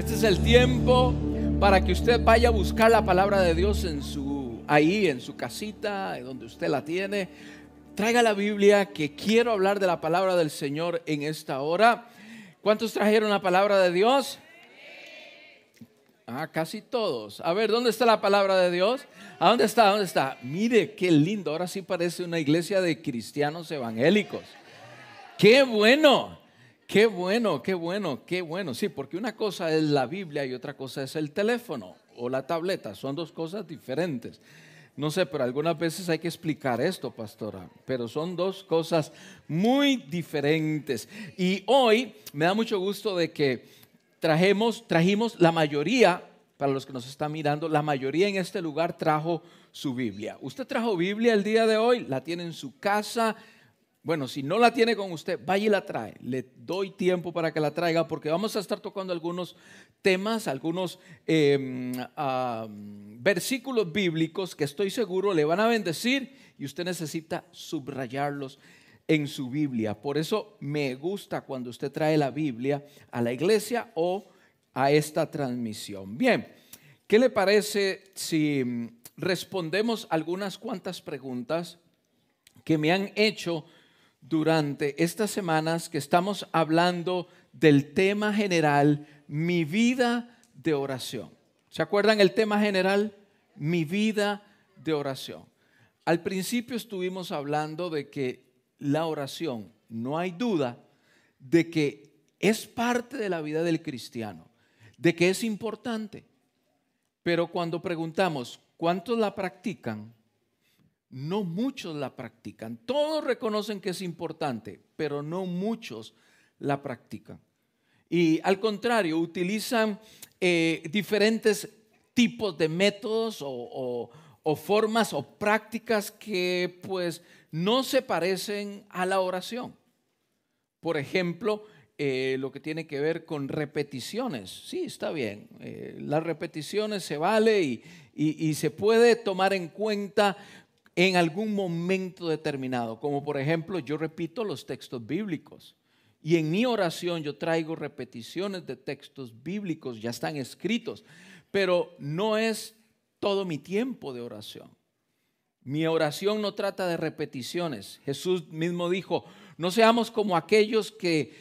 Este es el tiempo para que usted vaya a buscar la palabra de Dios en su ahí en su casita, donde usted la tiene. Traiga la Biblia que quiero hablar de la palabra del Señor en esta hora. ¿Cuántos trajeron la palabra de Dios? Ah, casi todos. A ver, ¿dónde está la palabra de Dios? ¿A dónde está? ¿Dónde está? Mire, qué lindo. Ahora sí parece una iglesia de cristianos evangélicos. Qué bueno. Qué bueno, qué bueno, qué bueno. Sí, porque una cosa es la Biblia y otra cosa es el teléfono o la tableta. Son dos cosas diferentes. No sé, pero algunas veces hay que explicar esto, pastora. Pero son dos cosas muy diferentes. Y hoy me da mucho gusto de que trajemos, trajimos la mayoría, para los que nos están mirando, la mayoría en este lugar trajo su Biblia. ¿Usted trajo Biblia el día de hoy? ¿La tiene en su casa? Bueno, si no la tiene con usted, vaya y la trae. Le doy tiempo para que la traiga porque vamos a estar tocando algunos temas, algunos em, versículos bíblicos que estoy seguro le van a bendecir y usted necesita subrayarlos en su Biblia. Por eso me gusta cuando usted trae la Biblia a la iglesia o a esta transmisión. Bien, ¿qué le parece si mm, respondemos algunas cuantas preguntas que me han hecho? Durante estas semanas que estamos hablando del tema general, mi vida de oración. ¿Se acuerdan el tema general? Mi vida de oración. Al principio estuvimos hablando de que la oración, no hay duda de que es parte de la vida del cristiano, de que es importante. Pero cuando preguntamos, ¿cuántos la practican? No muchos la practican. Todos reconocen que es importante, pero no muchos la practican. Y al contrario, utilizan eh, diferentes tipos de métodos o, formas o prácticas que pues no se parecen a la oración. Por ejemplo, eh, lo que tiene que ver con repeticiones. Sí, está bien. Eh, las repeticiones se vale y, y, se puede tomar en cuenta en algún momento determinado, como por ejemplo yo repito los textos bíblicos. Y en mi oración yo traigo repeticiones de textos bíblicos, ya están escritos, pero no es todo mi tiempo de oración. Mi oración no trata de repeticiones. Jesús mismo dijo, no seamos como aquellos que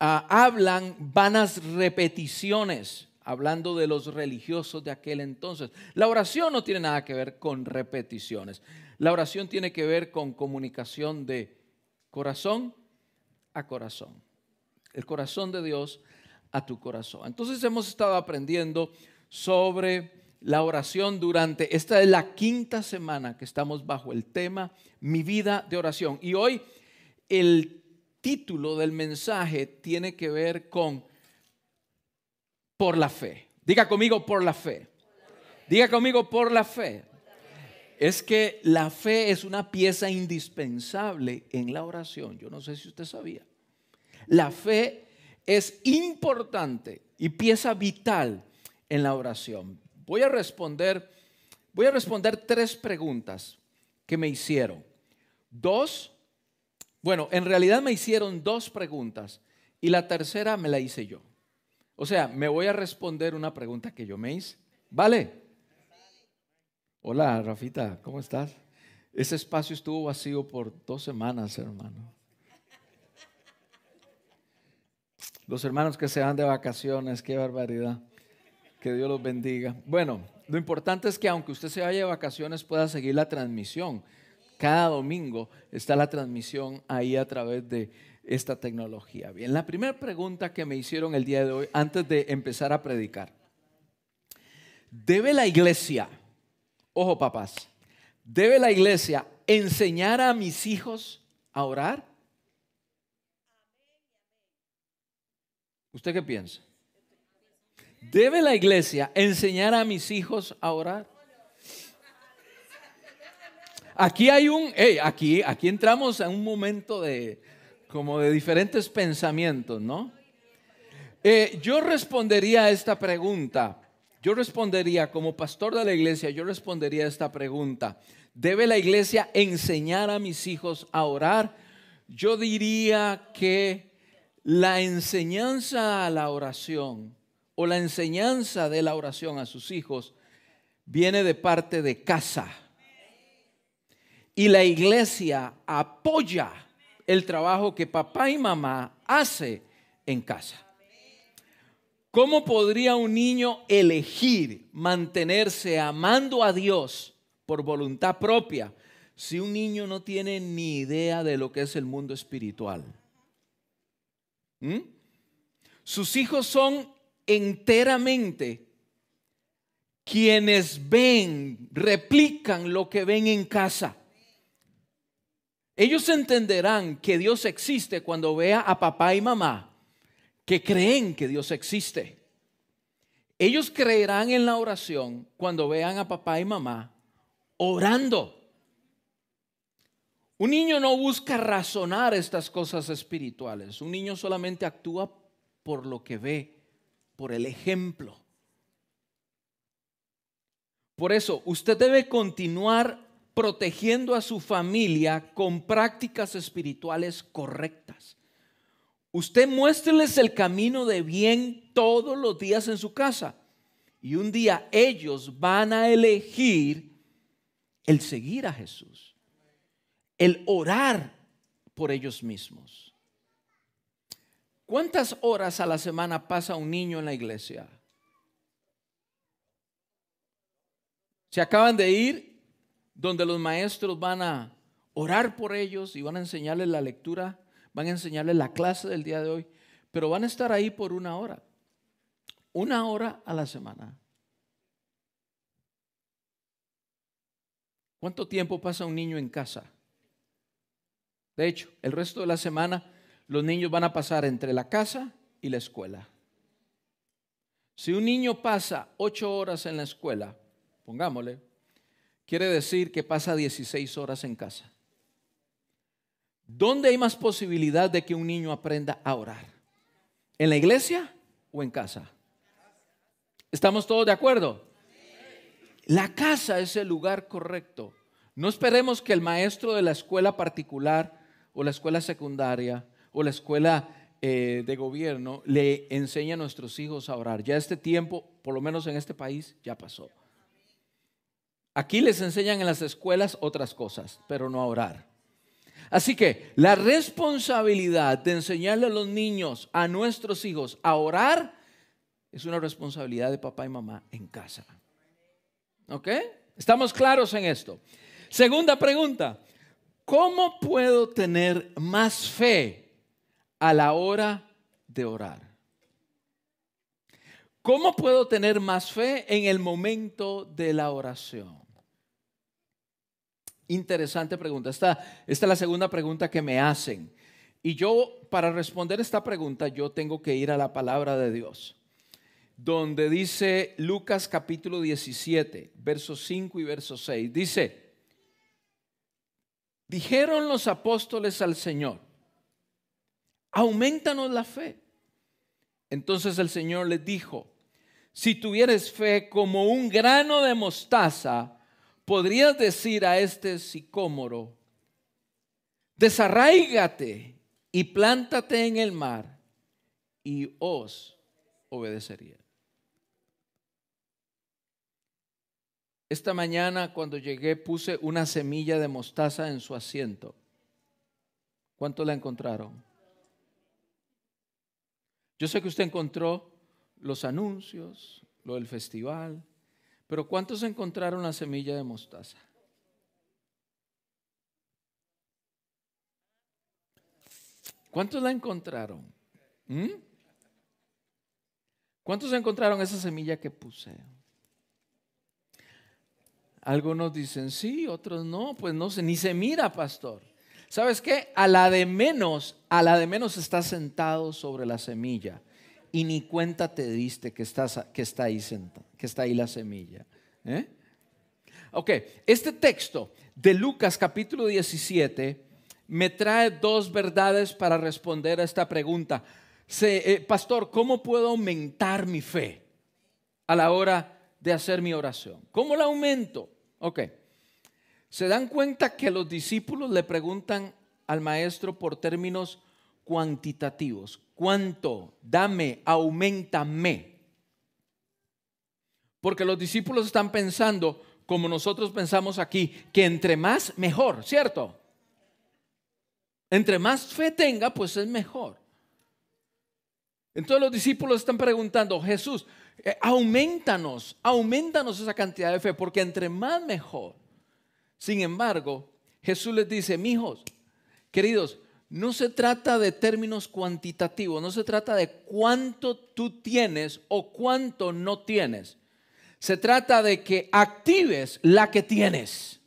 ah, hablan vanas repeticiones hablando de los religiosos de aquel entonces. La oración no tiene nada que ver con repeticiones. La oración tiene que ver con comunicación de corazón a corazón. El corazón de Dios a tu corazón. Entonces hemos estado aprendiendo sobre la oración durante, esta es la quinta semana que estamos bajo el tema Mi vida de oración. Y hoy el título del mensaje tiene que ver con por la fe. Diga conmigo por la fe. Diga conmigo por la fe. Es que la fe es una pieza indispensable en la oración. Yo no sé si usted sabía. La fe es importante y pieza vital en la oración. Voy a responder, voy a responder tres preguntas que me hicieron. Dos, bueno, en realidad me hicieron dos preguntas y la tercera me la hice yo. O sea, me voy a responder una pregunta que yo me hice. ¿Vale? Hola, Rafita, ¿cómo estás? Ese espacio estuvo vacío por dos semanas, hermano. Los hermanos que se van de vacaciones, qué barbaridad. Que Dios los bendiga. Bueno, lo importante es que aunque usted se vaya de vacaciones, pueda seguir la transmisión. Cada domingo está la transmisión ahí a través de esta tecnología. Bien, la primera pregunta que me hicieron el día de hoy, antes de empezar a predicar. ¿Debe la iglesia, ojo papás, debe la iglesia enseñar a mis hijos a orar? ¿Usted qué piensa? ¿Debe la iglesia enseñar a mis hijos a orar? Aquí hay un, hey, aquí, aquí entramos en un momento de, como de diferentes pensamientos, ¿no? Eh, yo respondería a esta pregunta, yo respondería como pastor de la iglesia, yo respondería a esta pregunta. ¿Debe la iglesia enseñar a mis hijos a orar? Yo diría que la enseñanza a la oración o la enseñanza de la oración a sus hijos viene de parte de casa. Y la iglesia apoya el trabajo que papá y mamá hace en casa. ¿Cómo podría un niño elegir mantenerse amando a Dios por voluntad propia si un niño no tiene ni idea de lo que es el mundo espiritual? ¿Mm? Sus hijos son enteramente quienes ven, replican lo que ven en casa. Ellos entenderán que Dios existe cuando vea a papá y mamá que creen que Dios existe. Ellos creerán en la oración cuando vean a papá y mamá orando. Un niño no busca razonar estas cosas espirituales. Un niño solamente actúa por lo que ve, por el ejemplo. Por eso, usted debe continuar protegiendo a su familia con prácticas espirituales correctas. Usted muéstreles el camino de bien todos los días en su casa. Y un día ellos van a elegir el seguir a Jesús, el orar por ellos mismos. ¿Cuántas horas a la semana pasa un niño en la iglesia? Se acaban de ir donde los maestros van a orar por ellos y van a enseñarles la lectura van a enseñarles la clase del día de hoy, pero van a estar ahí por una hora, una hora a la semana. ¿Cuánto tiempo pasa un niño en casa? De hecho, el resto de la semana los niños van a pasar entre la casa y la escuela. Si un niño pasa ocho horas en la escuela, pongámosle, quiere decir que pasa 16 horas en casa. ¿Dónde hay más posibilidad de que un niño aprenda a orar? ¿En la iglesia o en casa? ¿Estamos todos de acuerdo? La casa es el lugar correcto. No esperemos que el maestro de la escuela particular o la escuela secundaria o la escuela eh, de gobierno le enseñe a nuestros hijos a orar. Ya este tiempo, por lo menos en este país, ya pasó. Aquí les enseñan en las escuelas otras cosas, pero no a orar. Así que la responsabilidad de enseñarle a los niños, a nuestros hijos, a orar, es una responsabilidad de papá y mamá en casa. ¿Ok? ¿Estamos claros en esto? Segunda pregunta, ¿cómo puedo tener más fe a la hora de orar? ¿Cómo puedo tener más fe en el momento de la oración? Interesante pregunta. Esta, esta es la segunda pregunta que me hacen. Y yo, para responder esta pregunta, yo tengo que ir a la palabra de Dios, donde dice Lucas capítulo 17, versos 5 y verso 6. Dice, dijeron los apóstoles al Señor, aumentanos la fe. Entonces el Señor les dijo, si tuvieres fe como un grano de mostaza, podrías decir a este sicómoro, desarraígate y plántate en el mar y os obedecería. Esta mañana cuando llegué puse una semilla de mostaza en su asiento. ¿Cuánto la encontraron? Yo sé que usted encontró los anuncios, lo del festival, pero ¿cuántos encontraron la semilla de mostaza? ¿Cuántos la encontraron? ¿Mm? ¿Cuántos encontraron esa semilla que puse? Algunos dicen sí, otros no, pues no sé, ni se mira, pastor. ¿Sabes qué? A la de menos, a la de menos está sentado sobre la semilla y ni cuenta te diste que, estás, que, está, ahí que está ahí la semilla. ¿eh? Ok, este texto de Lucas capítulo 17 me trae dos verdades para responder a esta pregunta. Eh, pastor, ¿cómo puedo aumentar mi fe a la hora de hacer mi oración? ¿Cómo la aumento? Ok, se dan cuenta que los discípulos le preguntan al maestro por términos cuantitativos. ¿Cuánto? Dame, aumentame. Porque los discípulos están pensando, como nosotros pensamos aquí, que entre más mejor, ¿cierto? Entre más fe tenga, pues es mejor. Entonces los discípulos están preguntando, Jesús, eh, aumentanos, aumentanos esa cantidad de fe, porque entre más mejor. Sin embargo, Jesús les dice, mijos, queridos, no se trata de términos cuantitativos, no se trata de cuánto tú tienes o cuánto no tienes. Se trata de que actives la que tienes.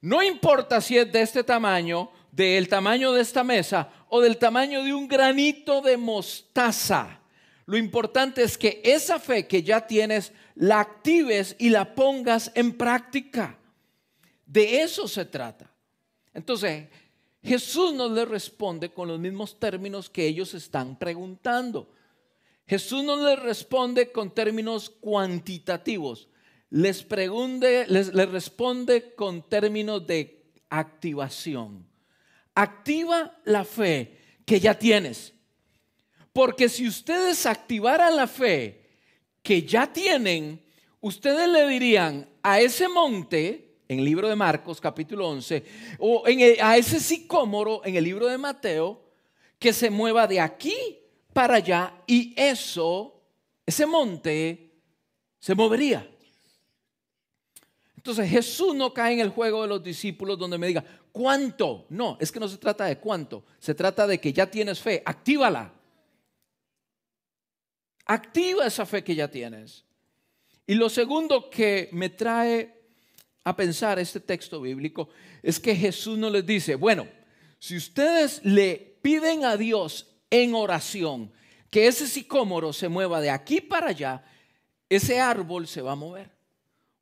No importa si es de este tamaño, del tamaño de esta mesa o del tamaño de un granito de mostaza. Lo importante es que esa fe que ya tienes la actives y la pongas en práctica. De eso se trata. Entonces, Jesús no le responde con los mismos términos que ellos están preguntando. Jesús no les responde con términos cuantitativos. Les, pregunte, les, les responde con términos de activación. Activa la fe que ya tienes. Porque si ustedes activaran la fe que ya tienen, ustedes le dirían a ese monte, en el libro de Marcos capítulo 11, o a ese sicómoro en el libro de Mateo, que se mueva de aquí para allá y eso, ese monte, se movería. Entonces Jesús no cae en el juego de los discípulos donde me diga, ¿cuánto? No, es que no se trata de cuánto, se trata de que ya tienes fe, actívala. Activa esa fe que ya tienes. Y lo segundo que me trae a pensar este texto bíblico es que Jesús no les dice, bueno, si ustedes le piden a Dios en oración que ese sicómoro se mueva de aquí para allá, ese árbol se va a mover.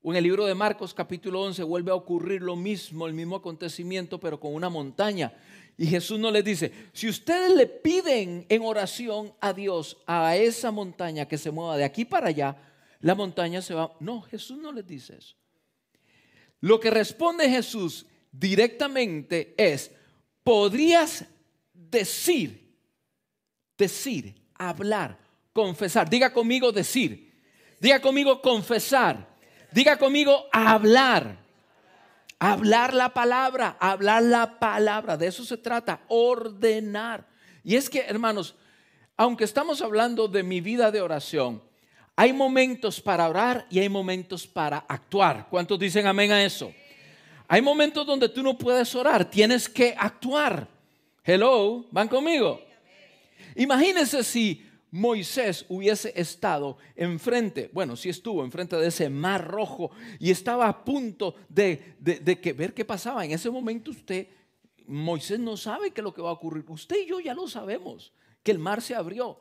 En el libro de Marcos capítulo 11 vuelve a ocurrir lo mismo, el mismo acontecimiento, pero con una montaña. Y Jesús no les dice, si ustedes le piden en oración a Dios a esa montaña que se mueva de aquí para allá, la montaña se va. No, Jesús no les dice eso. Lo que responde Jesús directamente es, podrías decir, decir, hablar, confesar. Diga conmigo decir. Diga conmigo confesar. Diga conmigo hablar. Hablar la palabra, hablar la palabra. De eso se trata, ordenar. Y es que, hermanos, aunque estamos hablando de mi vida de oración, hay momentos para orar y hay momentos para actuar. ¿Cuántos dicen amén a eso? Hay momentos donde tú no puedes orar, tienes que actuar. Hello, ¿van conmigo? Imagínense si Moisés hubiese estado enfrente, bueno, si estuvo enfrente de ese mar rojo y estaba a punto de, de, que ver qué pasaba. En ese momento usted, Moisés no sabe qué es lo que va a ocurrir. Usted y yo ya lo sabemos, que el mar se abrió.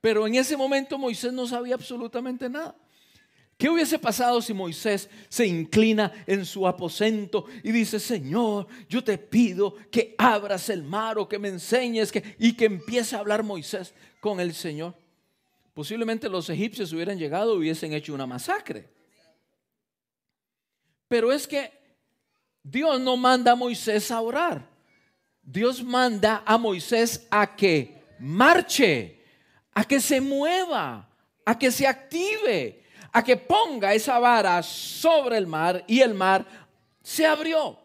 Pero en ese momento Moisés no sabía absolutamente nada. ¿Qué hubiese pasado si Moisés se inclina en su aposento y dice, Señor, yo te pido que abras el mar o que me enseñes que, y que empiece a hablar Moisés con el Señor? Posiblemente los egipcios hubieran llegado y hubiesen hecho una masacre. Pero es que Dios no manda a Moisés a orar. Dios manda a Moisés a que marche a que se mueva, a que se active, a que ponga esa vara sobre el mar y el mar se abrió.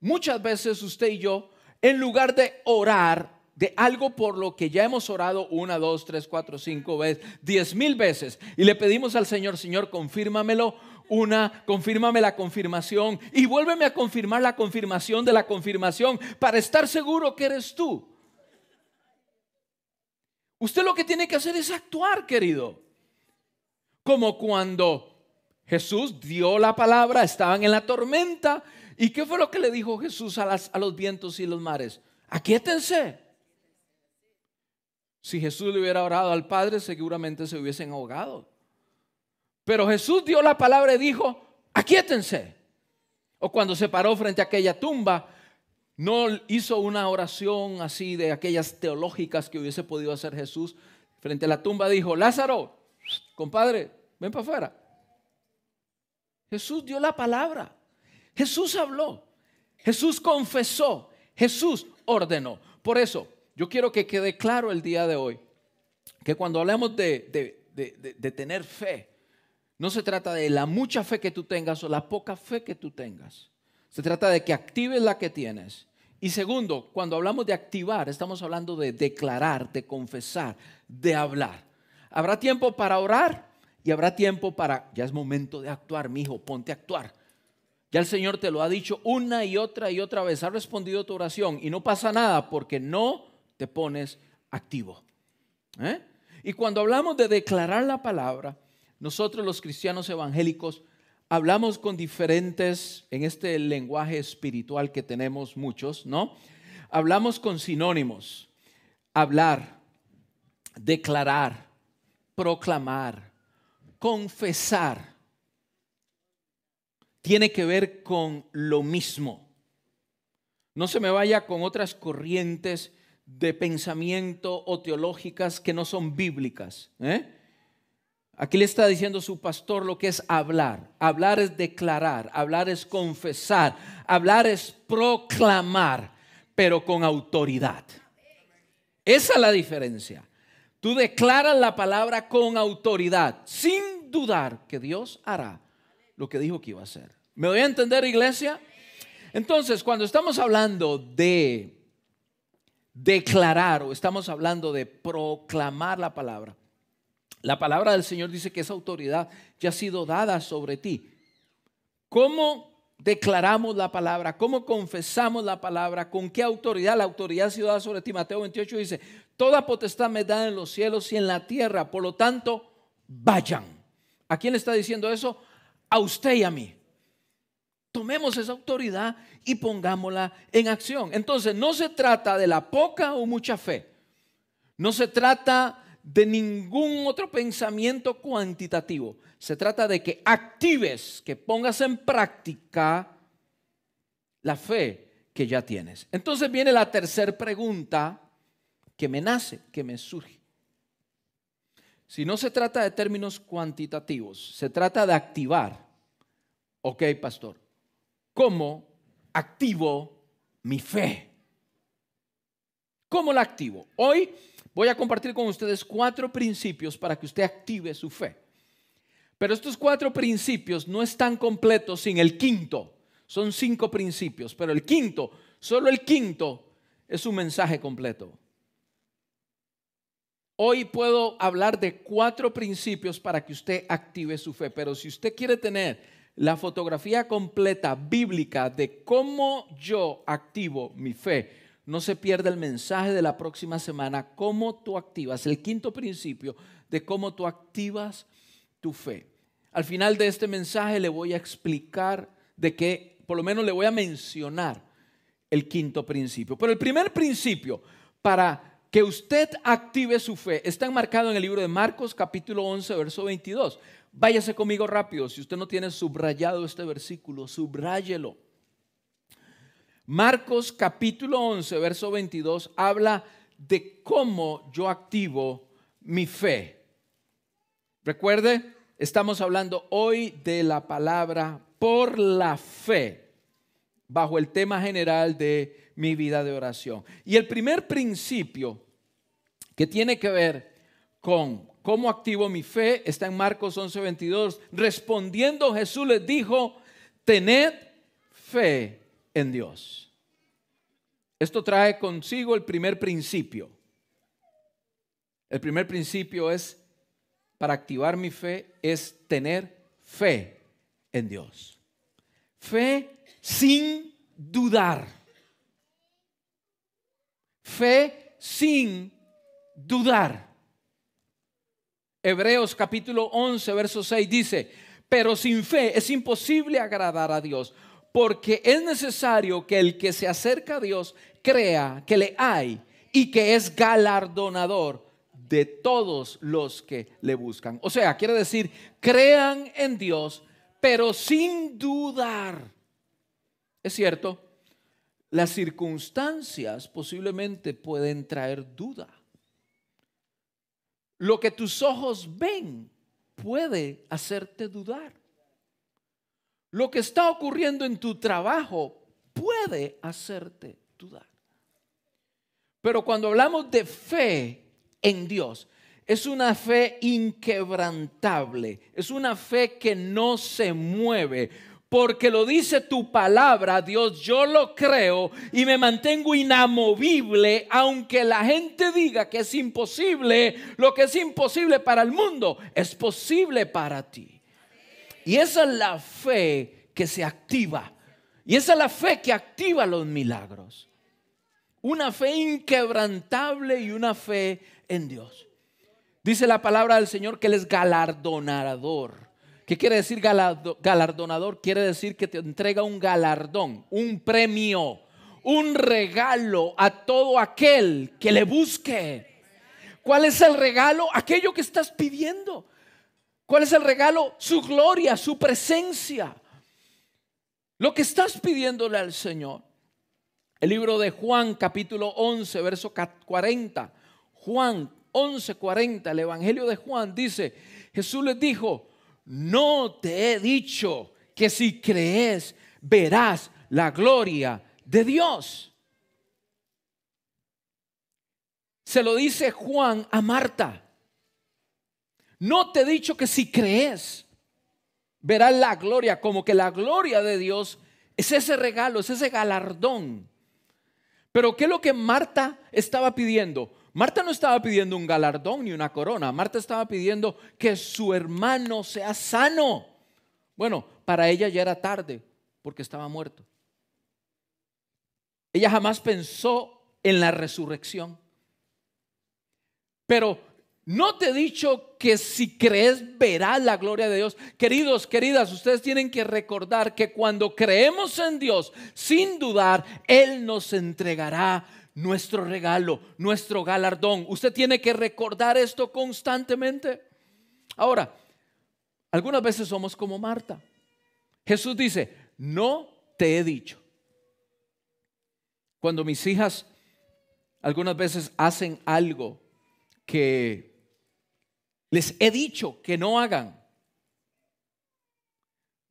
Muchas veces usted y yo, en lugar de orar de algo por lo que ya hemos orado una, dos, tres, cuatro, cinco veces, diez mil veces, y le pedimos al Señor, Señor, confírmamelo, una, confírmame la confirmación y vuélveme a confirmar la confirmación de la confirmación para estar seguro que eres tú. Usted lo que tiene que hacer es actuar, querido. Como cuando Jesús dio la palabra, estaban en la tormenta. ¿Y qué fue lo que le dijo Jesús a, los vientos y los mares? Aquíétense. Si Jesús le hubiera orado al Padre, seguramente se hubiesen ahogado. Pero Jesús dio la palabra y dijo, aquíétense. O cuando se paró frente a aquella tumba, no hizo una oración así de aquellas teológicas que hubiese podido hacer Jesús. Frente a la tumba dijo, Lázaro, compadre, ven para afuera. Jesús dio la palabra. Jesús habló. Jesús confesó. Jesús ordenó. Por eso, yo quiero que quede claro el día de hoy que cuando hablamos de, de tener fe, No se trata de la mucha fe que tú tengas o la poca fe que tú tengas. Se trata de que actives la que tienes. Y segundo, cuando hablamos de activar, estamos hablando de declarar, de confesar, de hablar. Habrá tiempo para orar y habrá tiempo para, ya es momento de actuar, mi hijo, ponte a actuar. Ya el Señor te lo ha dicho una y otra y otra vez, ha respondido tu oración y no pasa nada porque no te pones activo. ¿Eh? Y cuando hablamos de declarar la palabra, nosotros los cristianos evangélicos hablamos con diferentes, en este lenguaje espiritual que tenemos muchos, ¿no? Hablamos con sinónimos. Hablar, declarar, proclamar, confesar. Tiene que ver con lo mismo. No se me vaya con otras corrientes de pensamiento o teológicas que no son bíblicas. ¿eh? Aquí le está diciendo su pastor lo que es hablar. Hablar es declarar, hablar es confesar, hablar es proclamar, pero con autoridad. Esa es la diferencia. Tú declaras la palabra con autoridad, sin dudar que Dios hará lo que dijo que iba a hacer. ¿Me voy a entender, iglesia? Entonces, cuando estamos hablando de declarar o estamos hablando de proclamar la palabra, la palabra del Señor dice que esa autoridad ya ha sido dada sobre ti. ¿Cómo declaramos la palabra? ¿Cómo confesamos la palabra? ¿Con qué autoridad? La autoridad dada sobre ti. Mateo 28 dice, toda potestad me da en los cielos y en la tierra. Por lo tanto, vayan. ¿A quién le está diciendo eso? A usted y a mí. Tomemos esa autoridad y pongámosla en acción. Entonces, no se trata de la poca o mucha fe. No se trata de ningún otro pensamiento cuantitativo. Se trata de que actives, que pongas en práctica la fe que ya tienes. Entonces viene la tercera pregunta que me nace, que me surge. Si no se trata de términos cuantitativos, se trata de activar. Ok, pastor, ¿cómo activo mi fe? ¿Cómo la activo? Hoy Voy a compartir con ustedes cuatro principios para que usted active su fe. Pero estos cuatro principios no están completos sin el quinto. Son cinco principios, pero el quinto, solo el quinto, es un mensaje completo. Hoy puedo hablar de cuatro principios para que usted active su fe, pero si usted quiere tener la fotografía completa bíblica de cómo yo activo mi fe, no se pierda el mensaje de la próxima semana, cómo tú activas, el quinto principio de cómo tú activas tu fe. Al final de este mensaje le voy a explicar de qué, por lo menos le voy a mencionar el quinto principio. Pero el primer principio para que usted active su fe está enmarcado en el libro de Marcos capítulo 11, verso 22. Váyase conmigo rápido, si usted no tiene subrayado este versículo, subráyelo. Marcos capítulo 11, verso 22 habla de cómo yo activo mi fe. Recuerde, estamos hablando hoy de la palabra por la fe, bajo el tema general de mi vida de oración. Y el primer principio que tiene que ver con cómo activo mi fe está en Marcos 11, 22. Respondiendo Jesús les dijo, tened fe en Dios. Esto trae consigo el primer principio. El primer principio es, para activar mi fe, es tener fe en Dios. Fe sin dudar. Fe sin dudar. Hebreos capítulo 11, verso 6 dice, pero sin fe es imposible agradar a Dios porque es necesario que el que se acerca a Dios crea que le hay y que es galardonador de todos los que le buscan. O sea, quiere decir, crean en Dios, pero sin dudar. Es cierto, las circunstancias posiblemente pueden traer duda. Lo que tus ojos ven puede hacerte dudar. Lo que está ocurriendo en tu trabajo puede hacerte dudar. Pero cuando hablamos de fe en Dios, es una fe inquebrantable, es una fe que no se mueve, porque lo dice tu palabra, Dios, yo lo creo y me mantengo inamovible, aunque la gente diga que es imposible, lo que es imposible para el mundo es posible para ti. Y esa es la fe que se activa. Y esa es la fe que activa los milagros. Una fe inquebrantable y una fe en Dios. Dice la palabra del Señor que Él es galardonador ¿Qué quiere decir galardonador? Quiere decir que te entrega un galardón, un premio, un regalo a todo aquel que le busque. ¿Cuál es el regalo? Aquello que estás pidiendo. ¿Cuál es el regalo? Su gloria, su presencia. Lo que estás pidiéndole al Señor. El libro de Juan capítulo 11, verso 40. Juan 11, 40, el Evangelio de Juan dice, Jesús les dijo, no te he dicho que si crees verás la gloria de Dios. Se lo dice Juan a Marta. No te he dicho que si crees verás la gloria, como que la gloria de Dios es ese regalo, es ese galardón. Pero ¿qué es lo que Marta estaba pidiendo? Marta no estaba pidiendo un galardón ni una corona. Marta estaba pidiendo que su hermano sea sano. Bueno, para ella ya era tarde porque estaba muerto. Ella jamás pensó en la resurrección. Pero no te he dicho que si crees verás la gloria de Dios. Queridos, queridas, ustedes tienen que recordar que cuando creemos en Dios, sin dudar, Él nos entregará nuestro regalo, nuestro galardón. Usted tiene que recordar esto constantemente. Ahora, algunas veces somos como Marta. Jesús dice, no te he dicho. Cuando mis hijas algunas veces hacen algo que les he dicho que no hagan,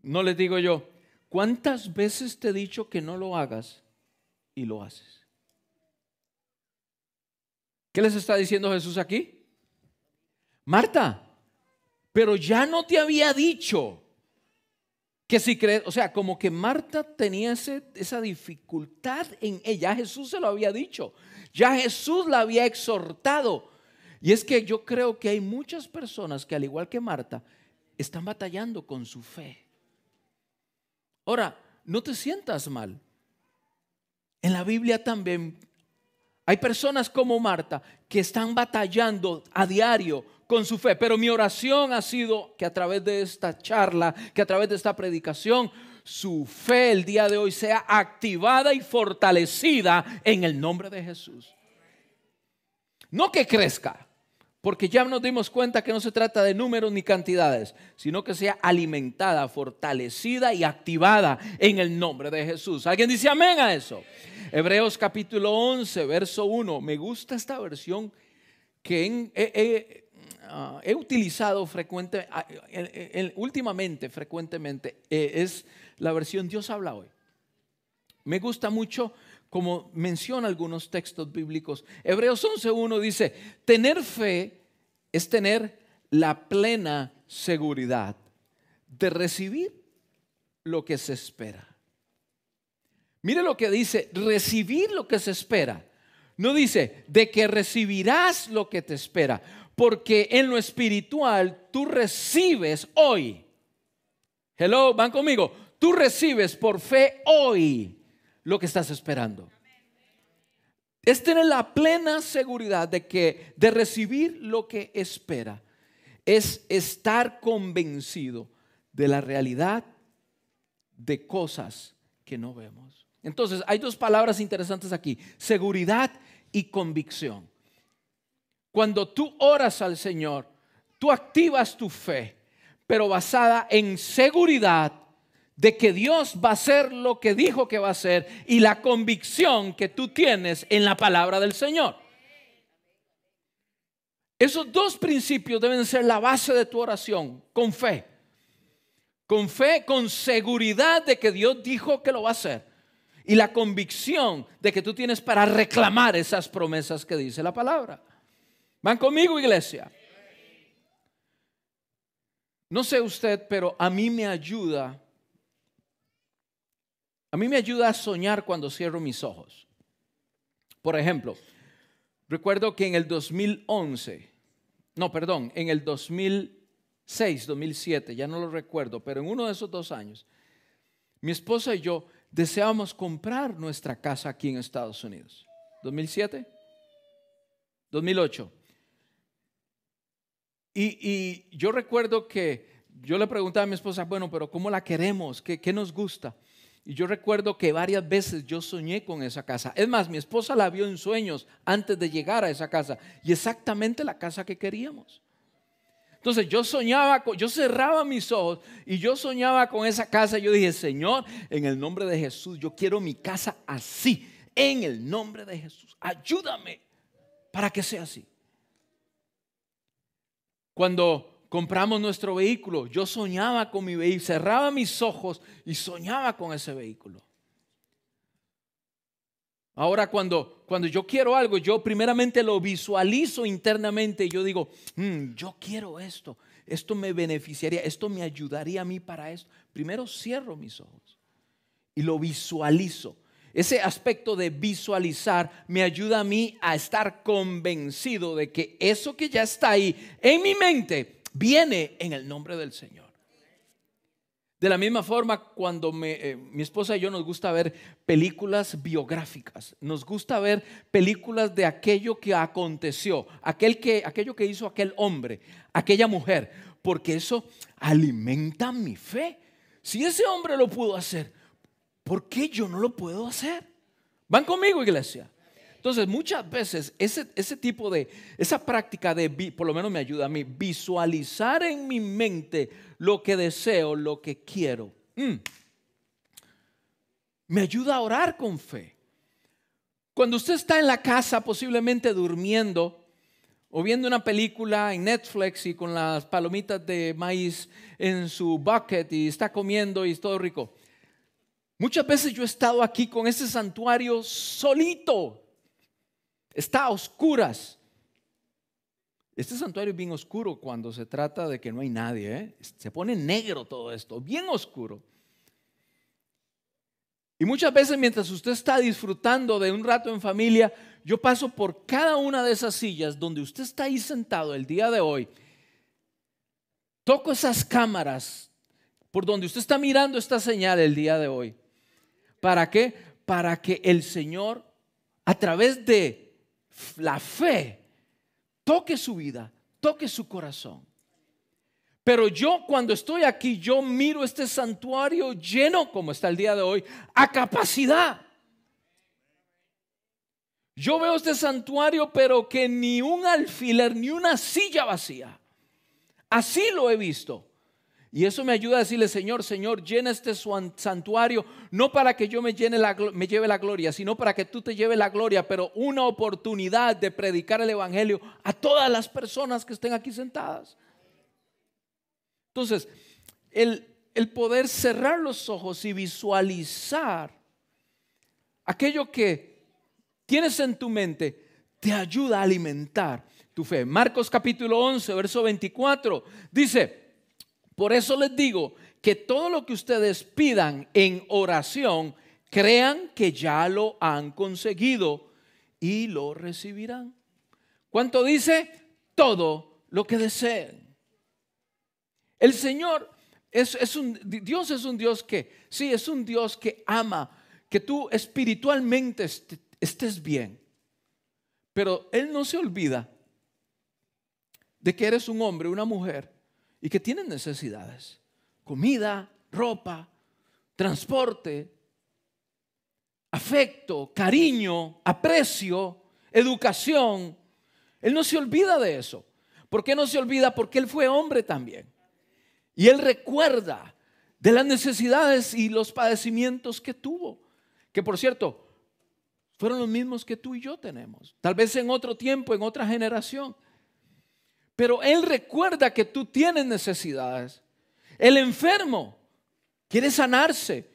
no les digo yo, ¿cuántas veces te he dicho que no lo hagas y lo haces? ¿Qué les está diciendo Jesús aquí? Marta, pero ya no te había dicho que si crees, o sea, como que Marta tenía esa dificultad en ella, Jesús se lo había dicho, ya Jesús la había exhortado. Y es que yo creo que hay muchas personas que al igual que Marta, están batallando con su fe. Ahora, no te sientas mal. En la Biblia también hay personas como Marta que están batallando a diario con su fe, pero mi oración ha sido que a través de esta charla, que a través de esta predicación, su fe el día de hoy sea activada y fortalecida en el nombre de Jesús. No que crezca, porque ya nos dimos cuenta que no se trata de números ni cantidades, sino que sea alimentada, fortalecida y activada en el nombre de Jesús. ¿Alguien dice amén a eso? Hebreos capítulo 11, verso 1. Me gusta esta versión que ah, he utilizado frecuente, ah, últimamente, frecuentemente. Eh, es la versión Dios habla hoy. Me gusta mucho como menciona algunos textos bíblicos. Hebreos 11.1 dice, tener fe es tener la plena seguridad de recibir lo que se espera. Mire lo que dice, recibir lo que se espera. No dice de que recibirás lo que te espera, porque en lo espiritual tú recibes hoy. Hello, van conmigo. Tú recibes por fe hoy lo que estás esperando. Es tener la plena seguridad de que de recibir lo que espera es estar convencido de la realidad de cosas que no vemos. Entonces, hay dos palabras interesantes aquí, seguridad y convicción. Cuando tú oras al Señor, tú activas tu fe, pero basada en seguridad de que Dios va a hacer lo que dijo que va a hacer y la convicción que tú tienes en la palabra del Señor. Esos dos principios deben ser la base de tu oración, con fe. Con fe, con seguridad de que Dios dijo que lo va a hacer y la convicción de que tú tienes para reclamar esas promesas que dice la palabra. ¿Van conmigo, iglesia? No sé usted, pero a mí me ayuda. A mí me ayuda a soñar cuando cierro mis ojos. Por ejemplo, recuerdo que en el 2011, no, perdón, en el 2006, 2007, ya no lo recuerdo, pero en uno de esos dos años, mi esposa y yo deseábamos comprar nuestra casa aquí en Estados Unidos. ¿2007? 2008. Y, yo recuerdo que yo le preguntaba a mi esposa, bueno, pero ¿cómo la queremos? ¿Qué, ¿Qué, nos gusta? Y yo recuerdo que varias veces yo soñé con esa casa. Es más, mi esposa la vio en sueños antes de llegar a esa casa. Y exactamente la casa que queríamos. Entonces yo soñaba, yo cerraba mis ojos y yo soñaba con esa casa. Yo dije, Señor, en el nombre de Jesús, yo quiero mi casa así. En el nombre de Jesús, ayúdame para que sea así. Cuando compramos nuestro vehículo, yo soñaba con mi vehículo, cerraba mis ojos y soñaba con ese vehículo. Ahora cuando, cuando yo quiero algo, yo primeramente lo visualizo internamente y yo digo, mm, yo quiero esto, esto me beneficiaría, esto me ayudaría a mí para esto. Primero cierro mis ojos y lo visualizo. Ese aspecto de visualizar me ayuda a mí a estar convencido de que eso que ya está ahí en mi mente viene en el nombre del Señor. De la misma forma, cuando eh, mi esposa y yo nos gusta ver películas biográficas, nos gusta ver películas de aquello que aconteció, aquel que, aquello que hizo aquel hombre, aquella mujer, porque eso alimenta mi fe. Si ese hombre lo pudo hacer, ¿por qué yo no lo puedo hacer? ¿Van conmigo, iglesia? Entonces, muchas veces ese, ese, tipo de, esa práctica de, por lo menos me ayuda a mí, visualizar en mi mente lo que deseo, lo que quiero. Mm, me ayuda a orar con fe. Cuando usted está en la casa, posiblemente durmiendo, o viendo una película en Netflix y con las palomitas de maíz en su bucket y está comiendo y todo rico. Muchas veces yo he estado aquí con ese santuario solito. Está a oscuras. Este santuario es bien oscuro cuando se trata de que no hay nadie. ¿eh? Se pone negro todo esto, bien oscuro. Y muchas veces mientras usted está disfrutando de un rato en familia, yo paso por cada una de esas sillas donde usted está ahí sentado el día de hoy. Toco esas cámaras por donde usted está mirando esta señal el día de hoy. ¿Para qué? Para que el Señor, a través de la fe, toque su vida, toque su corazón. Pero yo cuando estoy aquí, yo miro este santuario lleno, como está el día de hoy, a capacidad. Yo veo este santuario, pero que ni un alfiler, ni una silla vacía. Así lo he visto. Y eso me ayuda a decirle, Señor, Señor, llena este santuario, no para que yo me, llene me lleve la gloria, sino para que tú te lleves la gloria, pero una oportunidad de predicar el Evangelio a todas las personas que estén aquí sentadas. Entonces, el, el poder cerrar los ojos y visualizar aquello que tienes en tu mente, te ayuda a alimentar tu fe. Marcos capítulo 11, verso 24, dice, por eso les digo que todo lo que ustedes pidan en oración, crean que ya lo han conseguido y lo recibirán. ¿Cuánto dice? Todo lo que deseen. El Señor es, es, un Dios es un Dios que, sí, es un Dios que ama que tú espiritualmente estés bien. Pero Él no se olvida de que eres un hombre, una mujer y que tienen necesidades. Comida, ropa, transporte, afecto, cariño, aprecio, educación. Él no se olvida de eso. ¿Por qué no se olvida? Porque Él fue hombre también. Y Él recuerda de las necesidades y los padecimientos que tuvo. Que por cierto, fueron los mismos que tú y yo tenemos. Tal vez en otro tiempo, en otra generación. Pero Él recuerda que tú tienes necesidades. El enfermo quiere sanarse.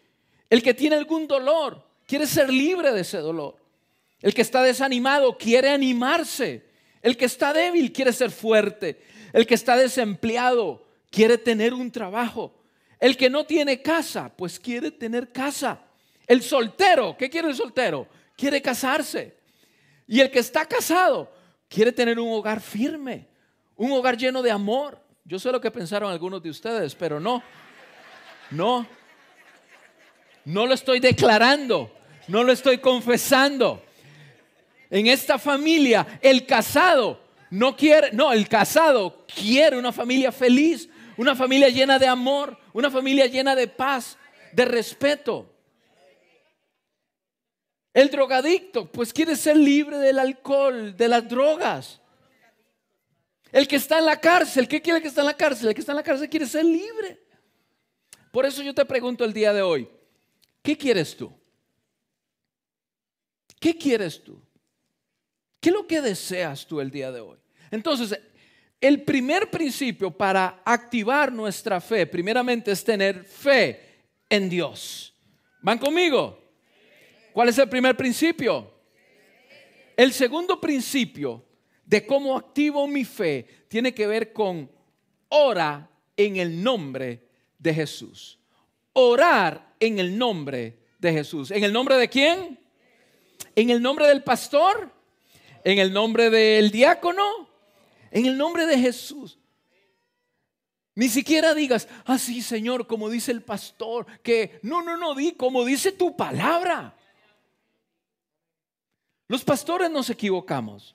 El que tiene algún dolor quiere ser libre de ese dolor. El que está desanimado quiere animarse. El que está débil quiere ser fuerte. El que está desempleado quiere tener un trabajo. El que no tiene casa, pues quiere tener casa. El soltero, ¿qué quiere el soltero? Quiere casarse. Y el que está casado, quiere tener un hogar firme, un hogar lleno de amor. Yo sé lo que pensaron algunos de ustedes, pero no, no, no lo estoy declarando, no lo estoy confesando. En esta familia, el casado no quiere, no, el casado quiere una familia feliz, una familia llena de amor, una familia llena de paz, de respeto. El drogadicto, pues quiere ser libre del alcohol, de las drogas. El que está en la cárcel, ¿qué quiere que está en la cárcel? El que está en la cárcel quiere ser libre. Por eso yo te pregunto el día de hoy, ¿qué quieres tú? ¿Qué quieres tú? ¿Qué es lo que deseas tú el día de hoy? Entonces, el primer principio para activar nuestra fe, primeramente, es tener fe en Dios. ¿Van conmigo? ¿Cuál es el primer principio? El segundo principio de cómo activo mi fe tiene que ver con ora en el nombre de Jesús. Orar en el nombre de Jesús. ¿En el nombre de quién? ¿En el nombre del pastor? ¿En el nombre del diácono? En el nombre de Jesús. Ni siquiera digas, así ah, Señor, como dice el pastor, que no, no, no, di como dice tu palabra. Los pastores nos equivocamos.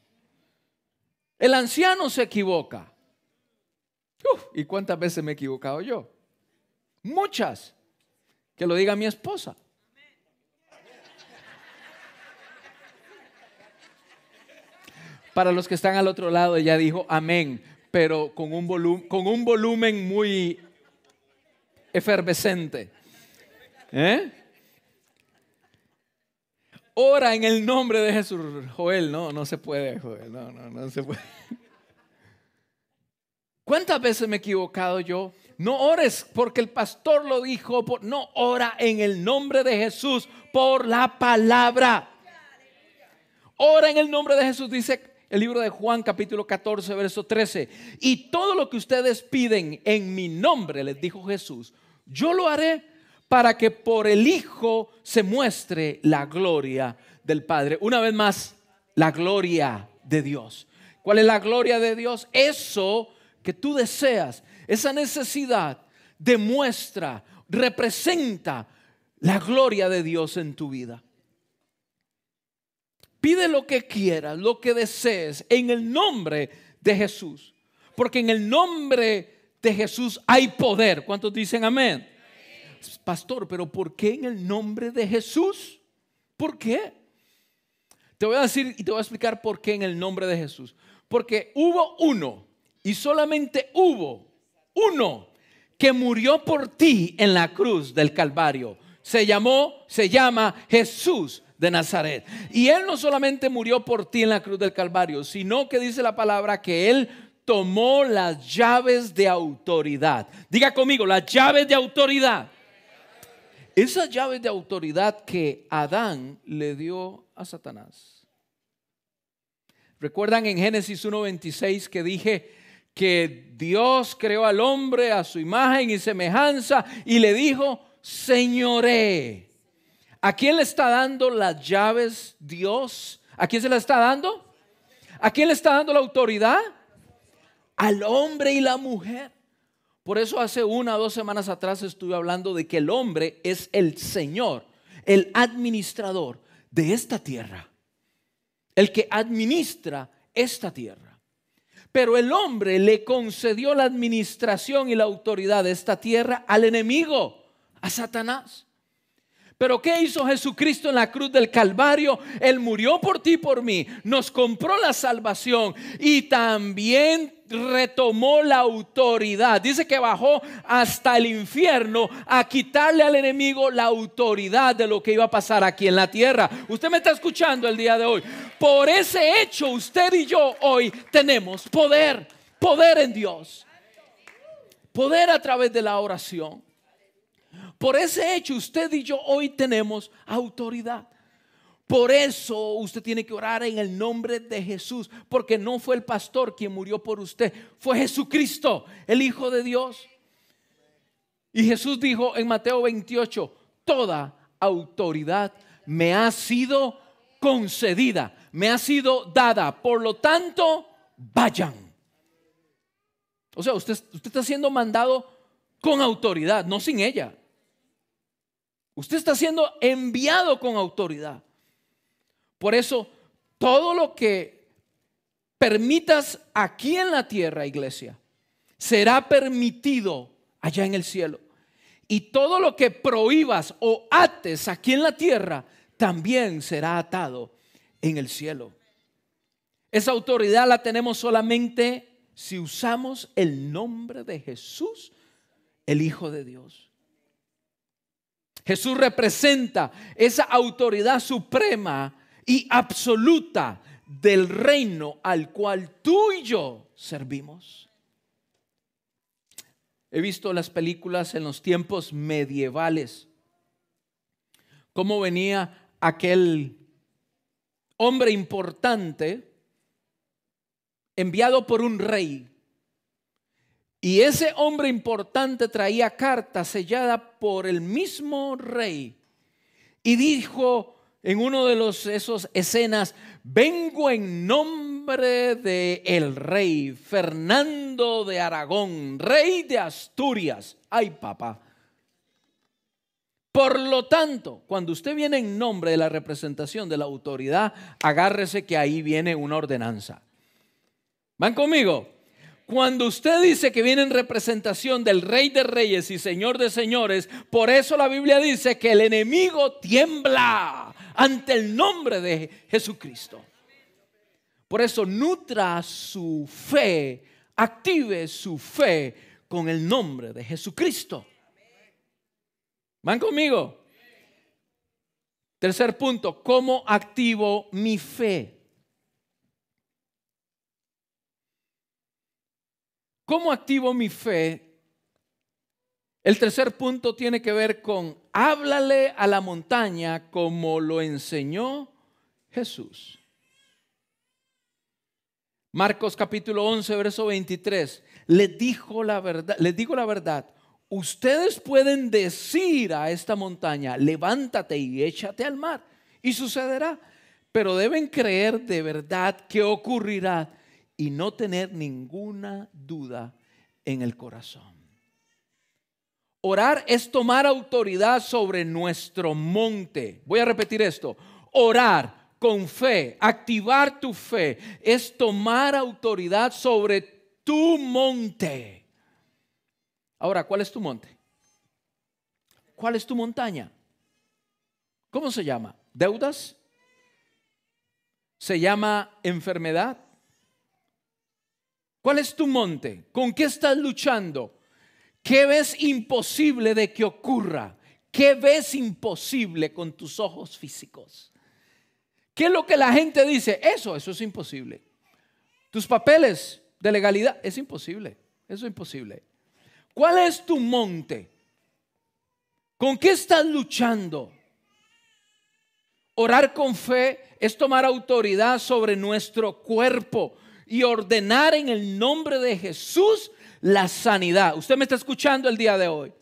El anciano se equivoca. ¿Y cuántas veces me he equivocado yo? Muchas. Que lo diga mi esposa. Para los que están al otro lado, ella dijo amén, pero con un, con un volumen muy efervescente. ¿Eh? Ora en el nombre de Jesús. Joel, no, no se puede, Joel, no, no, no se puede. ¿Cuántas veces me he equivocado yo? No ores porque el pastor lo dijo, no ora en el nombre de Jesús por la palabra. Ora en el nombre de Jesús, dice el libro de Juan capítulo 14, verso 13. Y todo lo que ustedes piden en mi nombre, les dijo Jesús, yo lo haré para que por el Hijo se muestre la gloria del Padre. Una vez más, la gloria de Dios. ¿Cuál es la gloria de Dios? Eso que tú deseas, esa necesidad demuestra, representa la gloria de Dios en tu vida. Pide lo que quieras, lo que desees, en el nombre de Jesús. Porque en el nombre de Jesús hay poder. ¿Cuántos dicen amén? Pastor, pero ¿por qué en el nombre de Jesús? ¿Por qué? Te voy a decir y te voy a explicar por qué en el nombre de Jesús. Porque hubo uno y solamente hubo uno que murió por ti en la cruz del Calvario. Se llamó, se llama Jesús de Nazaret. Y Él no solamente murió por ti en la cruz del Calvario, sino que dice la palabra que Él tomó las llaves de autoridad. Diga conmigo, las llaves de autoridad. Esas llaves de autoridad que Adán le dio a Satanás. ¿Recuerdan en Génesis 1.26 que dije que Dios creó al hombre a su imagen y semejanza y le dijo, señoré? ¿A quién le está dando las llaves Dios? ¿A quién se la está dando? ¿A quién le está dando la autoridad? Al hombre y la mujer. Por eso hace una o dos semanas atrás estuve hablando de que el hombre es el Señor, el administrador de esta tierra. El que administra esta tierra. Pero el hombre le concedió la administración y la autoridad de esta tierra al enemigo, a Satanás. Pero ¿qué hizo Jesucristo en la cruz del Calvario? Él murió por ti y por mí, nos compró la salvación y también retomó la autoridad. Dice que bajó hasta el infierno a quitarle al enemigo la autoridad de lo que iba a pasar aquí en la tierra. Usted me está escuchando el día de hoy. Por ese hecho, usted y yo hoy tenemos poder, poder en Dios. Poder a través de la oración. Por ese hecho usted y yo hoy tenemos autoridad. Por eso usted tiene que orar en el nombre de Jesús, porque no fue el pastor quien murió por usted, fue Jesucristo, el Hijo de Dios. Y Jesús dijo en Mateo 28, toda autoridad me ha sido concedida, me ha sido dada. Por lo tanto, vayan. O sea, usted, usted está siendo mandado con autoridad, no sin ella. Usted está siendo enviado con autoridad. Por eso, todo lo que permitas aquí en la tierra, iglesia, será permitido allá en el cielo. Y todo lo que prohíbas o ates aquí en la tierra, también será atado en el cielo. Esa autoridad la tenemos solamente si usamos el nombre de Jesús, el Hijo de Dios. Jesús representa esa autoridad suprema y absoluta del reino al cual tú y yo servimos. He visto las películas en los tiempos medievales, cómo venía aquel hombre importante enviado por un rey. Y ese hombre importante traía carta sellada por el mismo rey. Y dijo en uno de los esos escenas, vengo en nombre de el rey Fernando de Aragón, rey de Asturias. Ay, papá. Por lo tanto, cuando usted viene en nombre de la representación de la autoridad, agárrese que ahí viene una ordenanza. ¿Van conmigo? Cuando usted dice que viene en representación del Rey de Reyes y Señor de Señores, por eso la Biblia dice que el enemigo tiembla ante el nombre de Jesucristo. Por eso nutra su fe, active su fe con el nombre de Jesucristo. ¿Van conmigo? Tercer punto, ¿cómo activo mi fe? ¿Cómo activo mi fe? El tercer punto tiene que ver con háblale a la montaña como lo enseñó Jesús. Marcos capítulo 11, verso 23. Le dijo la verdad, les digo la verdad, ustedes pueden decir a esta montaña, levántate y échate al mar, y sucederá. Pero deben creer de verdad que ocurrirá y no tener ninguna duda en el corazón. Orar es tomar autoridad sobre nuestro monte. Voy a repetir esto. Orar con fe, activar tu fe, es tomar autoridad sobre tu monte. Ahora, ¿cuál es tu monte? ¿Cuál es tu montaña? ¿Cómo se llama? ¿Deudas? ¿Se llama enfermedad? ¿Cuál es tu monte? ¿Con qué estás luchando? ¿Qué ves imposible de que ocurra? ¿Qué ves imposible con tus ojos físicos? ¿Qué es lo que la gente dice? Eso, eso es imposible. Tus papeles de legalidad, es imposible. Eso es imposible. ¿Cuál es tu monte? ¿Con qué estás luchando? Orar con fe es tomar autoridad sobre nuestro cuerpo y ordenar en el nombre de Jesús la sanidad. Usted me está escuchando el día de hoy.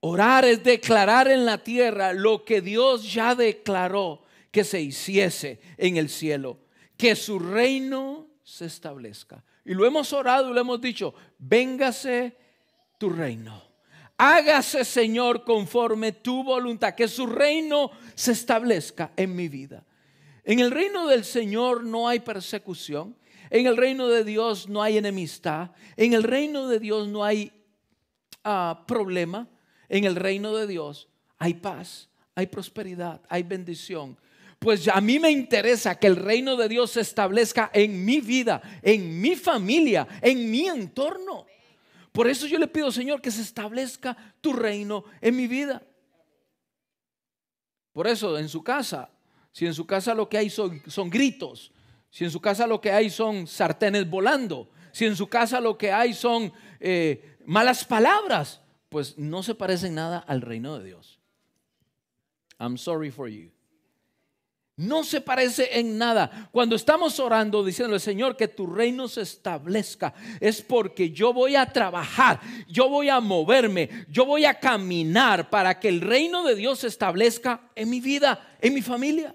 Orar es declarar en la tierra lo que Dios ya declaró que se hiciese en el cielo, que su reino se establezca. Y lo hemos orado y lo hemos dicho, véngase tu reino. Hágase, Señor, conforme tu voluntad, que su reino se establezca en mi vida. En el reino del Señor no hay persecución. En el reino de Dios no hay enemistad. En el reino de Dios no hay ah, problema. En el reino de Dios hay paz, hay prosperidad, hay bendición. Pues a mí me interesa que el reino de Dios se establezca en mi vida, en mi familia, en mi entorno. Por eso yo le pido, Señor, que se establezca tu reino en mi vida. Por eso, en su casa, si en su casa lo que hay son, gritos, si en su casa lo que hay son sartenes volando, si en su casa lo que hay son eh, malas palabras, pues no se parecen nada al reino de Dios. I'm sorry for you. No se parece en nada. Cuando estamos orando diciendo, Señor, que tu reino se establezca, es porque yo voy a trabajar, yo voy a moverme, yo voy a caminar para que el reino de Dios se establezca en mi vida, en mi familia.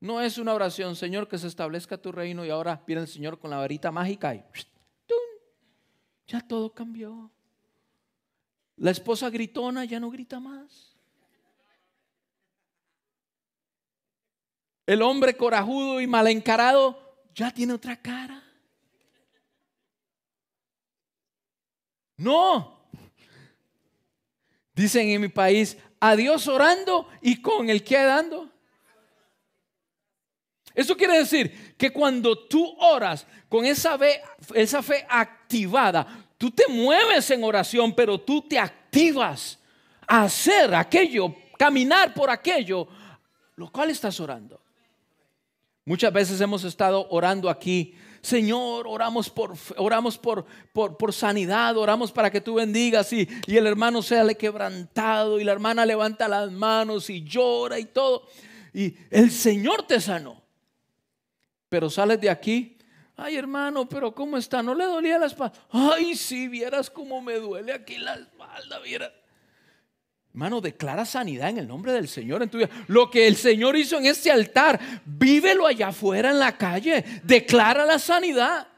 No es una oración, Señor, que se establezca tu reino y ahora viene el Señor con la varita mágica y ya todo cambió. La esposa gritona ya no grita más. El hombre corajudo y mal encarado ya tiene otra cara. No. Dicen en mi país, adiós orando y con el que dando. Eso quiere decir que cuando tú oras con esa fe, esa fe activada, tú te mueves en oración, pero tú te activas a hacer aquello, caminar por aquello, lo cual estás orando. Muchas veces hemos estado orando aquí, Señor, oramos por, oramos por, por, sanidad, oramos para que tú bendigas y, y el hermano sea le quebrantado y la hermana levanta las manos y llora y todo. Y el Señor te sanó pero sales de aquí. Ay, hermano, pero ¿cómo está? ¿No le dolía la espalda? Ay, si vieras cómo me duele aquí la espalda, vieras. Hermano, declara sanidad en el nombre del Señor en tu vida. Lo que el Señor hizo en este altar, vívelo allá afuera en la calle. Declara la sanidad.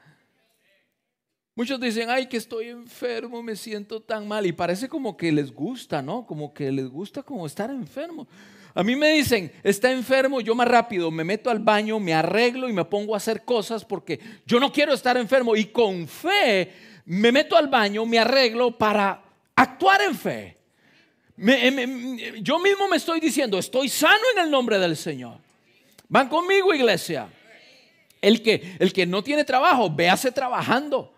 Muchos dicen, ay, que estoy enfermo, me siento tan mal. Y parece como que les gusta, ¿no? Como que les gusta como estar enfermo. A mí me dicen, está enfermo, yo más rápido me meto al baño, me arreglo y me pongo a hacer cosas porque yo no quiero estar enfermo. Y con fe me meto al baño, me arreglo para actuar en fe. yo mismo me estoy diciendo, estoy sano en el nombre del Señor. Van conmigo, iglesia. El que, el que no tiene trabajo, véase trabajando.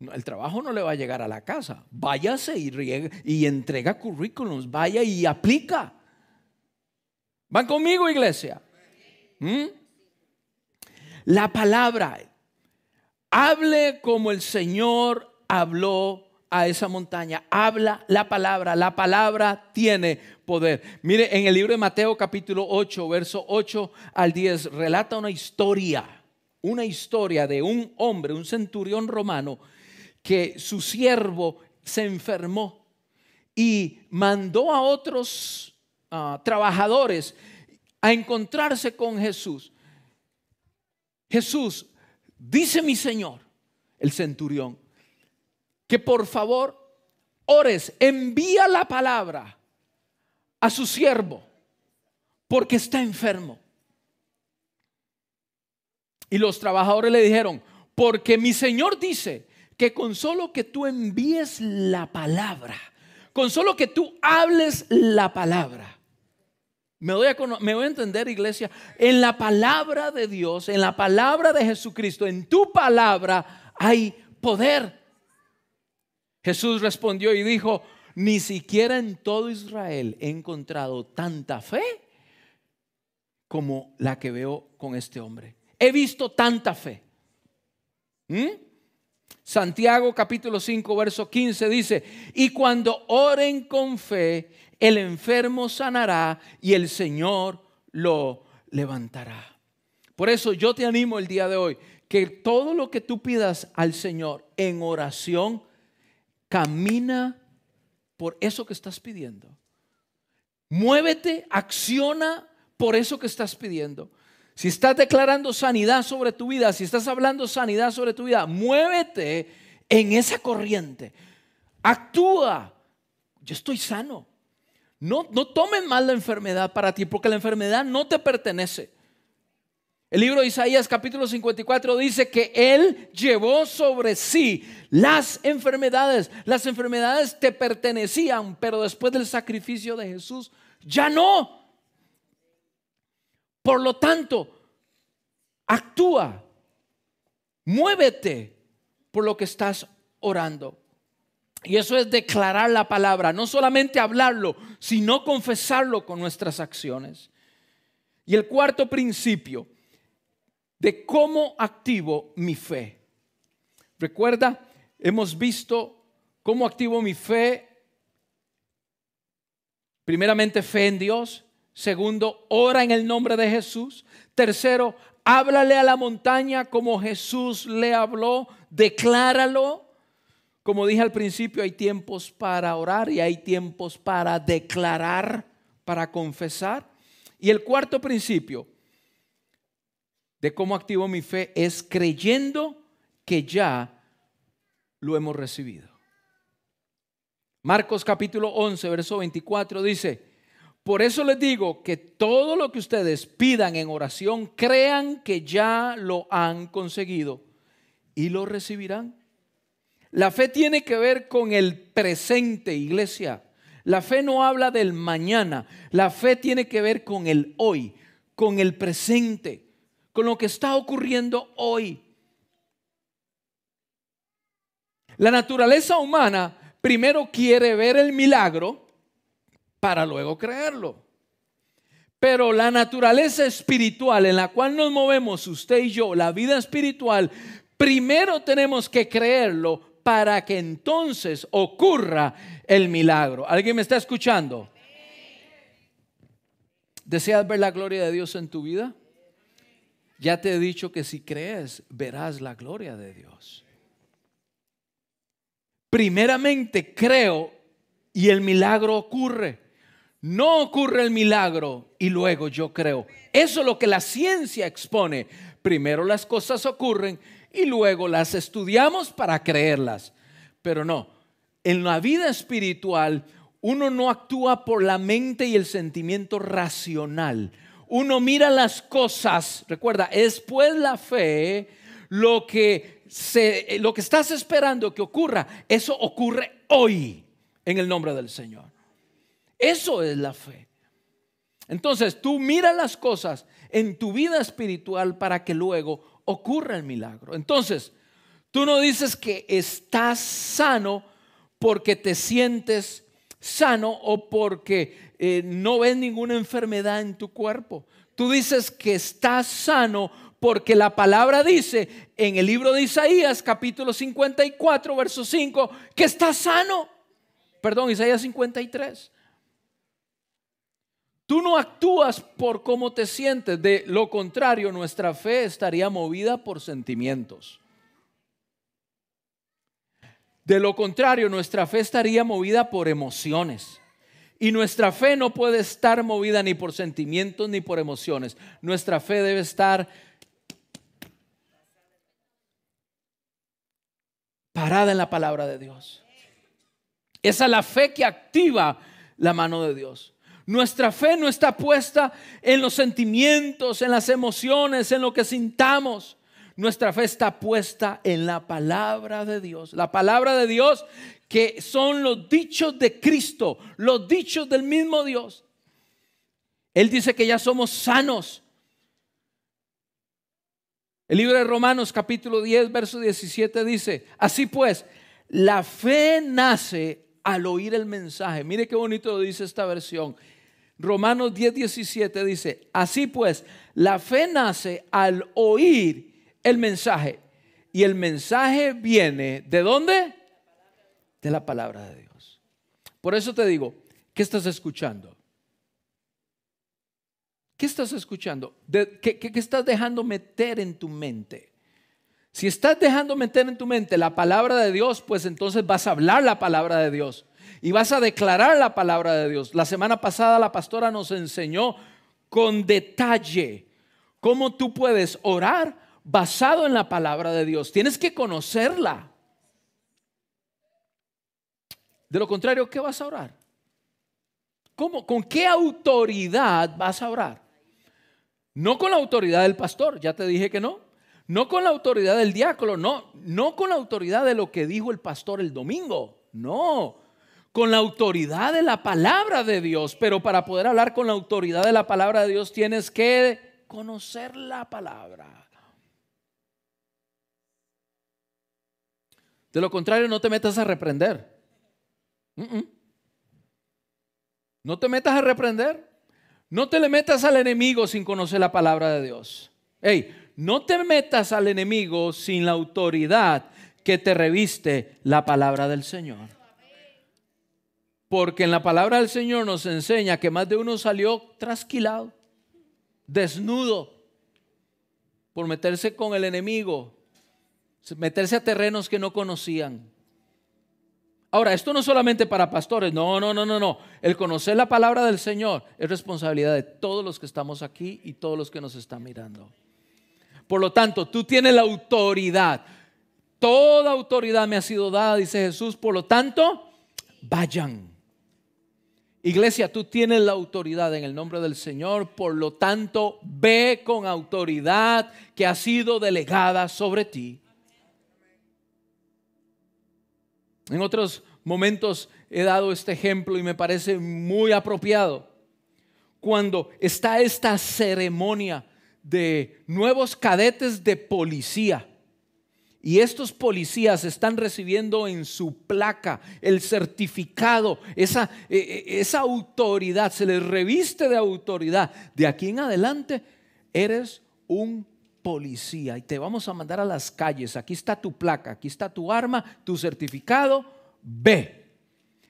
El trabajo no le va a llegar a la casa. Váyase y, y entrega currículums, vaya y aplica. ¿Van conmigo, iglesia? ¿Mm? La palabra. Hable como el Señor habló a esa montaña. Habla la palabra. La palabra tiene poder. Mire, en el libro de Mateo capítulo 8, verso 8 al 10, relata una historia. Una historia de un hombre, un centurión romano, que su siervo se enfermó y mandó a otros trabajadores a encontrarse con Jesús. Jesús, dice mi Señor, el centurión, que por favor ores, envía la palabra a su siervo, porque está enfermo. Y los trabajadores le dijeron, porque mi Señor dice que con solo que tú envíes la palabra, con solo que tú hables la palabra, me voy, a, a entender, iglesia, en la palabra de Dios, en la palabra de Jesucristo, en tu palabra hay poder. Jesús respondió y dijo, ni siquiera en todo Israel he encontrado tanta fe como la que veo con este hombre. He visto tanta fe. ¿Mm? Santiago capítulo 5, verso 15 dice, y cuando oren con fe, el enfermo sanará y el Señor lo levantará. Por eso yo te animo el día de hoy que todo lo que tú pidas al Señor en oración, camina por eso que estás pidiendo. Muévete, acciona por eso que estás pidiendo. Si estás declarando sanidad sobre tu vida, si estás hablando sanidad sobre tu vida, muévete en esa corriente. Actúa. Yo estoy sano. No, tomen mal la enfermedad para ti, porque la enfermedad no te pertenece. El libro de Isaías capítulo 54 dice que Él llevó sobre sí las enfermedades. Las enfermedades te pertenecían, pero después del sacrificio de Jesús, ya no. Por lo tanto, actúa, muévete por lo que estás orando. Y eso es declarar la palabra, no solamente hablarlo, sino confesarlo con nuestras acciones. Y el cuarto principio de cómo activo mi fe. Recuerda, hemos visto cómo activo mi fe. Primeramente fe en Dios, Segundo, ora en el nombre de Jesús. Tercero, háblale a la montaña como Jesús le habló, decláralo. Como dije al principio, hay tiempos para orar y hay tiempos para declarar, para confesar. Y el cuarto principio de cómo activo mi fe es creyendo que ya lo hemos recibido. Marcos capítulo 11, verso 24 dice, por eso les digo que todo lo que ustedes pidan en oración, crean que ya lo han conseguido y lo recibirán. La fe tiene que ver con el presente, iglesia. La fe no habla del mañana. La fe tiene que ver con el hoy, con el presente, con lo que está ocurriendo hoy. La naturaleza humana primero quiere ver el milagro para luego creerlo. Pero la naturaleza espiritual en la cual nos movemos usted y yo, la vida espiritual, primero tenemos que creerlo para que entonces ocurra el milagro. ¿Alguien me está escuchando? ¿Deseas ver la gloria de Dios en tu vida? Ya te he dicho que si crees, verás la gloria de Dios. Primeramente creo y el milagro ocurre. No ocurre el milagro y luego yo creo. Eso es lo que la ciencia expone. Primero las cosas ocurren y luego las estudiamos para creerlas. Pero no, en la vida espiritual uno no actúa por la mente y el sentimiento racional. Uno mira las cosas, recuerda, es pues la fe lo que, se, lo que estás esperando que ocurra, eso ocurre hoy en el nombre del Señor. Eso es la fe. Entonces tú mira las cosas en tu vida espiritual para que luego ocurra el milagro. Entonces, tú no dices que estás sano porque te sientes sano o porque eh, no ves ninguna enfermedad en tu cuerpo. Tú dices que estás sano porque la palabra dice en el libro de Isaías capítulo 54 verso 5 que estás sano. Perdón, Isaías 53. Tú no actúas por cómo te sientes, de lo contrario nuestra fe estaría movida por sentimientos. De lo contrario nuestra fe estaría movida por emociones. Y nuestra fe no puede estar movida ni por sentimientos ni por emociones. Nuestra fe debe estar parada en la palabra de Dios. Esa es la fe que activa la mano de Dios. Nuestra fe no está puesta en los sentimientos, en las emociones, en lo que sintamos. Nuestra fe está puesta en la palabra de Dios. La palabra de Dios que son los dichos de Cristo, los dichos del mismo Dios. Él dice que ya somos sanos. El libro de Romanos capítulo 10, verso 17 dice, así pues, la fe nace al oír el mensaje. Mire qué bonito lo dice esta versión. Romanos 10, 17 dice, así pues, la fe nace al oír el mensaje. Y el mensaje viene, ¿de dónde? De la palabra de Dios. Por eso te digo, ¿qué estás escuchando? ¿Qué estás escuchando? qué, qué, estás dejando meter en tu mente? Si estás dejando meter en tu mente la palabra de Dios, pues entonces vas a hablar la palabra de Dios y vas a declarar la palabra de Dios. La semana pasada la pastora nos enseñó con detalle cómo tú puedes orar basado en la palabra de Dios. Tienes que conocerla. De lo contrario, ¿qué vas a orar? ¿Cómo? ¿Con qué autoridad vas a orar? No con la autoridad del pastor, ya te dije que no. No con la autoridad del diácono, no. No con la autoridad de lo que dijo el pastor el domingo. No con la autoridad de la palabra de Dios. Pero para poder hablar con la autoridad de la palabra de Dios tienes que conocer la palabra. De lo contrario, no te metas a reprender. No te metas a reprender. No te le metas al enemigo sin conocer la palabra de Dios. Hey, no te metas al enemigo sin la autoridad que te reviste la palabra del Señor. Porque en la palabra del Señor nos enseña que más de uno salió trasquilado, desnudo, por meterse con el enemigo, meterse a terrenos que no conocían. Ahora, esto no solamente para pastores, no, no, no, no, no. El conocer la palabra del Señor es responsabilidad de todos los que estamos aquí y todos los que nos están mirando. Por lo tanto, tú tienes la autoridad. Toda autoridad me ha sido dada, dice Jesús. Por lo tanto, vayan. Iglesia, tú tienes la autoridad en el nombre del Señor. Por lo tanto, ve con autoridad que ha sido delegada sobre ti. En otros momentos he dado este ejemplo y me parece muy apropiado. Cuando está esta ceremonia de nuevos cadetes de policía. Y estos policías están recibiendo en su placa el certificado, esa, e, e, esa autoridad, se les reviste de autoridad. De aquí en adelante eres un policía y te vamos a mandar a las calles. Aquí está tu placa, aquí está tu arma, tu certificado. Ve.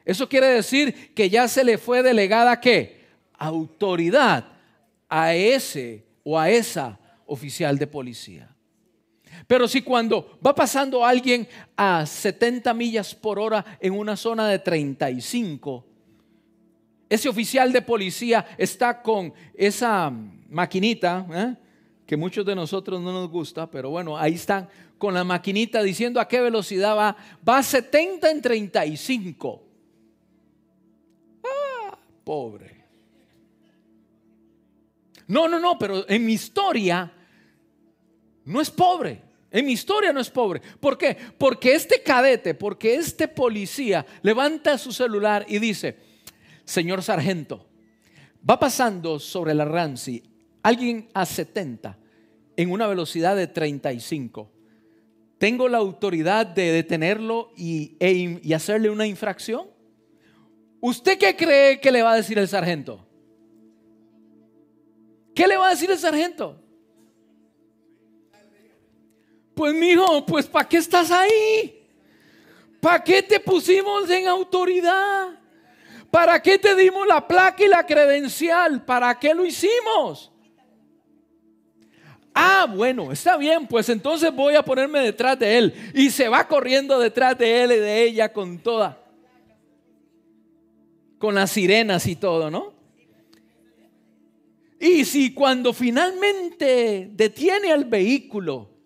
Eso quiere decir que ya se le fue delegada qué? Autoridad a ese o a esa oficial de policía. Pero si cuando va pasando alguien a 70 millas por hora en una zona de 35, ese oficial de policía está con esa maquinita, ¿eh? que muchos de nosotros no nos gusta, pero bueno, ahí están con la maquinita diciendo a qué velocidad va. Va a 70 en 35. Ah, pobre. No, no, no, pero en mi historia no es pobre. En mi historia no es pobre. ¿Por qué? Porque este cadete, porque este policía levanta su celular y dice, señor sargento, va pasando sobre la Ramsey alguien a 70 en una velocidad de 35. ¿Tengo la autoridad de detenerlo y, e y hacerle una infracción? ¿Usted qué cree que le va a decir el sargento? ¿Qué le va a decir el sargento? Pues mijo, pues ¿para qué estás ahí? ¿Para qué te pusimos en autoridad? ¿Para qué te dimos la placa y la credencial? ¿Para qué lo hicimos? Ah, bueno, está bien, pues entonces voy a ponerme detrás de él. Y se va corriendo detrás de él y de ella con toda. Con las sirenas y todo, ¿no? Y si cuando finalmente detiene al vehículo,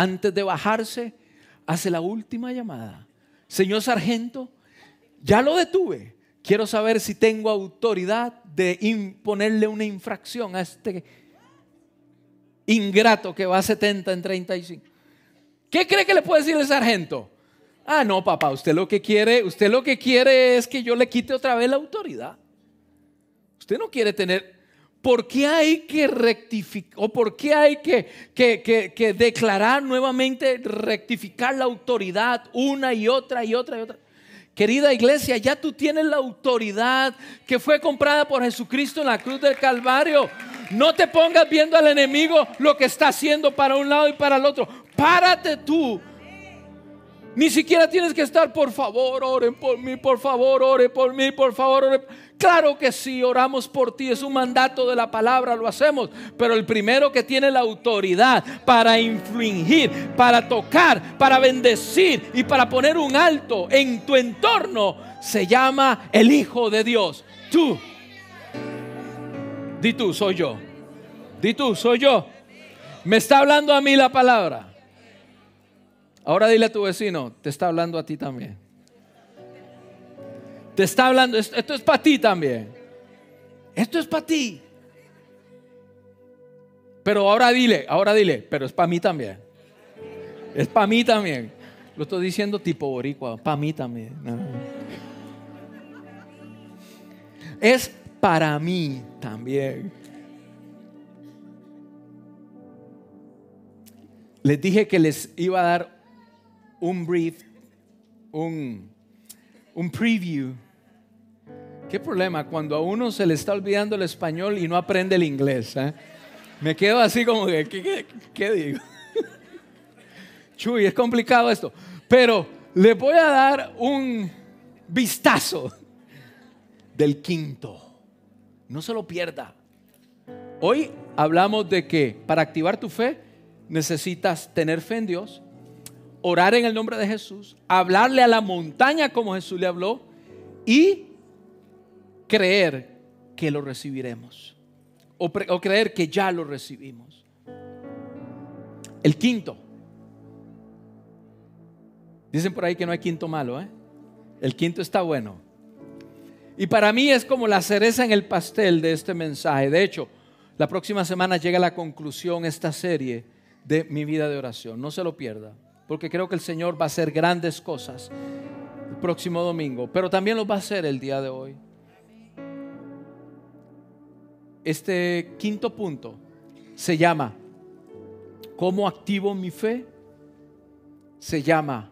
antes de bajarse, hace la última llamada. Señor sargento, ya lo detuve. Quiero saber si tengo autoridad de imponerle una infracción a este ingrato que va a 70 en 35. ¿Qué cree que le puede decir el sargento? Ah, no, papá, usted lo que quiere, usted lo que quiere es que yo le quite otra vez la autoridad. Usted no quiere tener ¿Por qué hay que rectificar o por qué hay que, que, declarar nuevamente, rectificar la autoridad una y otra y otra y otra? Querida iglesia, ya tú tienes la autoridad que fue comprada por Jesucristo en la cruz del Calvario. No te pongas viendo al enemigo lo que está haciendo para un lado y para el otro. Párate tú. Ni siquiera tienes que estar, por favor, oren por mí, por favor, ore por mí, por favor, ore. Claro que sí, oramos por ti, es un mandato de la palabra, lo hacemos, pero el primero que tiene la autoridad para infligir, para tocar, para bendecir y para poner un alto en tu entorno se llama el Hijo de Dios. Tú. Di tú, soy yo. Di tú, soy yo. Me está hablando a mí la palabra. Ahora dile a tu vecino, te está hablando a ti también. Te está hablando, esto es para ti también. Esto es para ti. Pero ahora dile, ahora dile, pero es para mí también. Es para mí también. Lo estoy diciendo tipo boricua, para mí también. Es para mí también. Les dije que les iba a dar un brief, un, un preview ¿Qué problema cuando a uno se le está olvidando el español y no aprende el inglés? Eh? Me quedo así como que, ¿qué, digo? Chuy, es complicado esto. Pero le voy a dar un vistazo del quinto. No se lo pierda. Hoy hablamos de que para activar tu fe necesitas tener fe en Dios, orar en el nombre de Jesús, hablarle a la montaña como Jesús le habló y creer que lo recibiremos. O, creer que ya lo recibimos. El quinto. Dicen por ahí que no hay quinto malo, ¿eh? El quinto está bueno. Y para mí es como la cereza en el pastel de este mensaje. De hecho, la próxima semana llega a la conclusión esta serie de mi vida de oración. No se lo pierda, porque creo que el Señor va a hacer grandes cosas el próximo domingo, pero también lo va a hacer el día de hoy. Este quinto punto se llama ¿Cómo activo mi fe? Se llama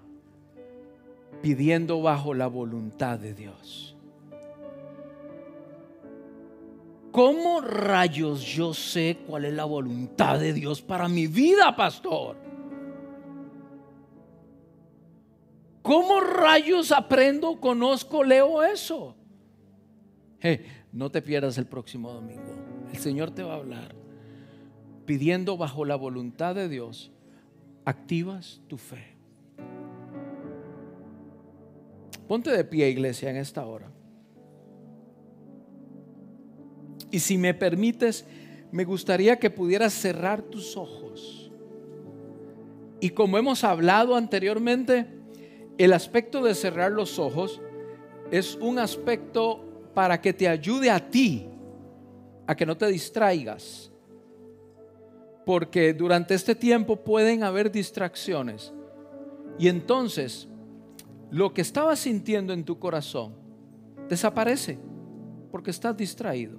pidiendo bajo la voluntad de Dios. ¿Cómo rayos yo sé cuál es la voluntad de Dios para mi vida, pastor? ¿Cómo rayos aprendo, conozco, leo eso? no te pierdas el próximo domingo. El Señor te va a hablar. Pidiendo bajo la voluntad de Dios, activas tu fe. Ponte de pie, iglesia, en esta hora. Y si me permites, me gustaría que pudieras cerrar tus ojos. Y como hemos hablado anteriormente, el aspecto de cerrar los ojos es un aspecto para que te ayude a ti a que no te distraigas. Porque durante este tiempo pueden haber distracciones. Y entonces lo que estabas sintiendo en tu corazón desaparece porque estás distraído.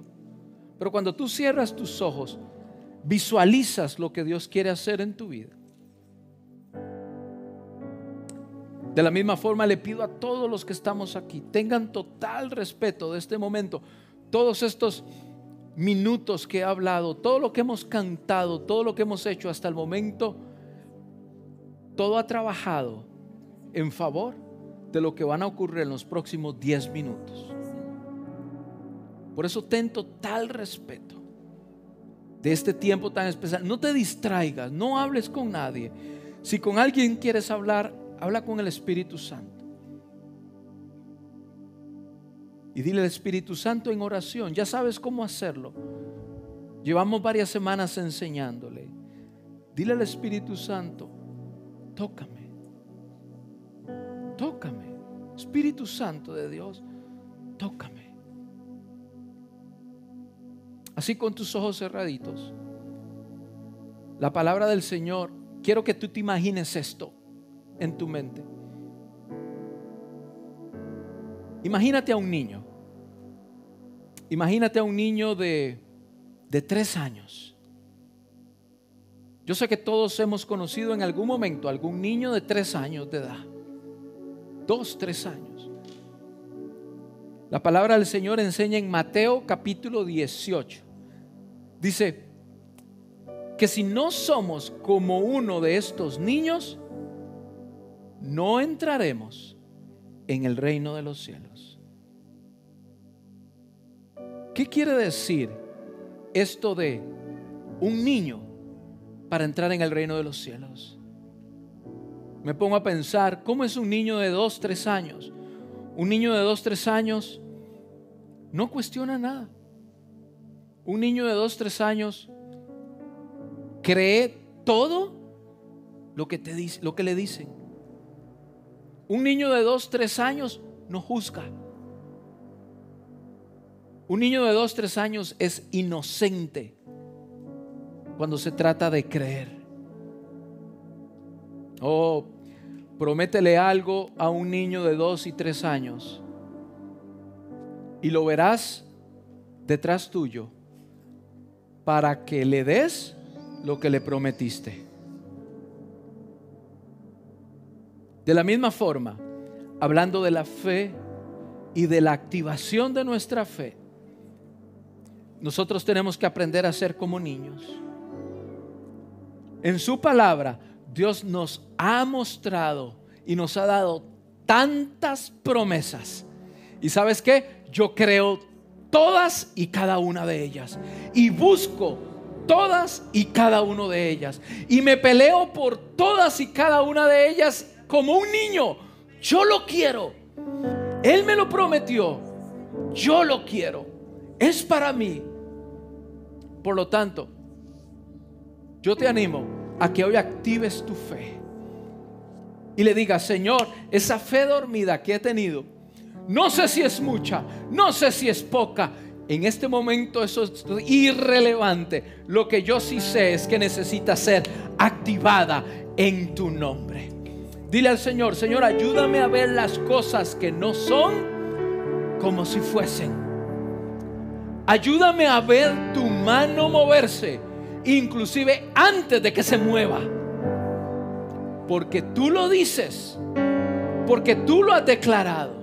Pero cuando tú cierras tus ojos, visualizas lo que Dios quiere hacer en tu vida. De la misma forma le pido a todos los que estamos aquí, tengan total respeto de este momento, todos estos minutos que he hablado, todo lo que hemos cantado, todo lo que hemos hecho hasta el momento, todo ha trabajado en favor de lo que van a ocurrir en los próximos 10 minutos. Por eso ten total respeto de este tiempo tan especial. No te distraigas, no hables con nadie. Si con alguien quieres hablar, habla con el Espíritu Santo. Y dile al Espíritu Santo en oración, ya sabes cómo hacerlo. Llevamos varias semanas enseñándole. Dile al Espíritu Santo, tócame tócame. Espíritu Santo de Dios, tócame. Así con tus ojos cerraditos. La palabra del Señor, quiero que tú te imagines esto en tu mente. Imagínate a un niño. Imagínate a un niño de, de tres años. Yo sé que todos hemos conocido en algún momento algún niño de tres años de edad dos, tres años. La palabra del Señor enseña en Mateo capítulo 18. Dice que si no somos como uno de estos niños, no entraremos en el reino de los cielos. ¿Qué quiere decir esto de un niño para entrar en el reino de los cielos? me pongo a pensar, ¿cómo es un niño de dos, tres años? Un niño de dos, tres años no cuestiona nada. Un niño de dos, tres años cree todo lo que, te lo que le dicen. Un niño de dos, tres años no juzga. Un niño de dos, tres años es inocente cuando se trata de creer. Oh, prométele algo a un niño de dos y tres años y lo verás detrás tuyo para que le des lo que le prometiste. De la misma forma, hablando de la fe y de la activación de nuestra fe, nosotros tenemos que aprender a ser como niños. En su palabra, Dios nos ha mostrado y nos ha dado tantas promesas Y sabes qué? Yo creo todas y cada una de ellas. Y busco todas y cada una de ellas. Y me peleo por todas y cada una de ellas como un niño. Yo lo quiero. Él me lo prometió. Yo lo quiero. Es para mí. Por lo tanto, yo te animo a que hoy actives tu fe. Y le digas, Señor, esa fe dormida que he tenido, no sé si es mucha, no sé si es poca. En este momento eso es irrelevante. Lo que yo sí sé es que necesita ser activada en tu nombre. Dile al Señor, Señor, ayúdame a ver las cosas que no son como si fuesen. Ayúdame a ver tu mano moverse, inclusive antes de que se mueva. Porque tú lo dices, porque tú lo has declarado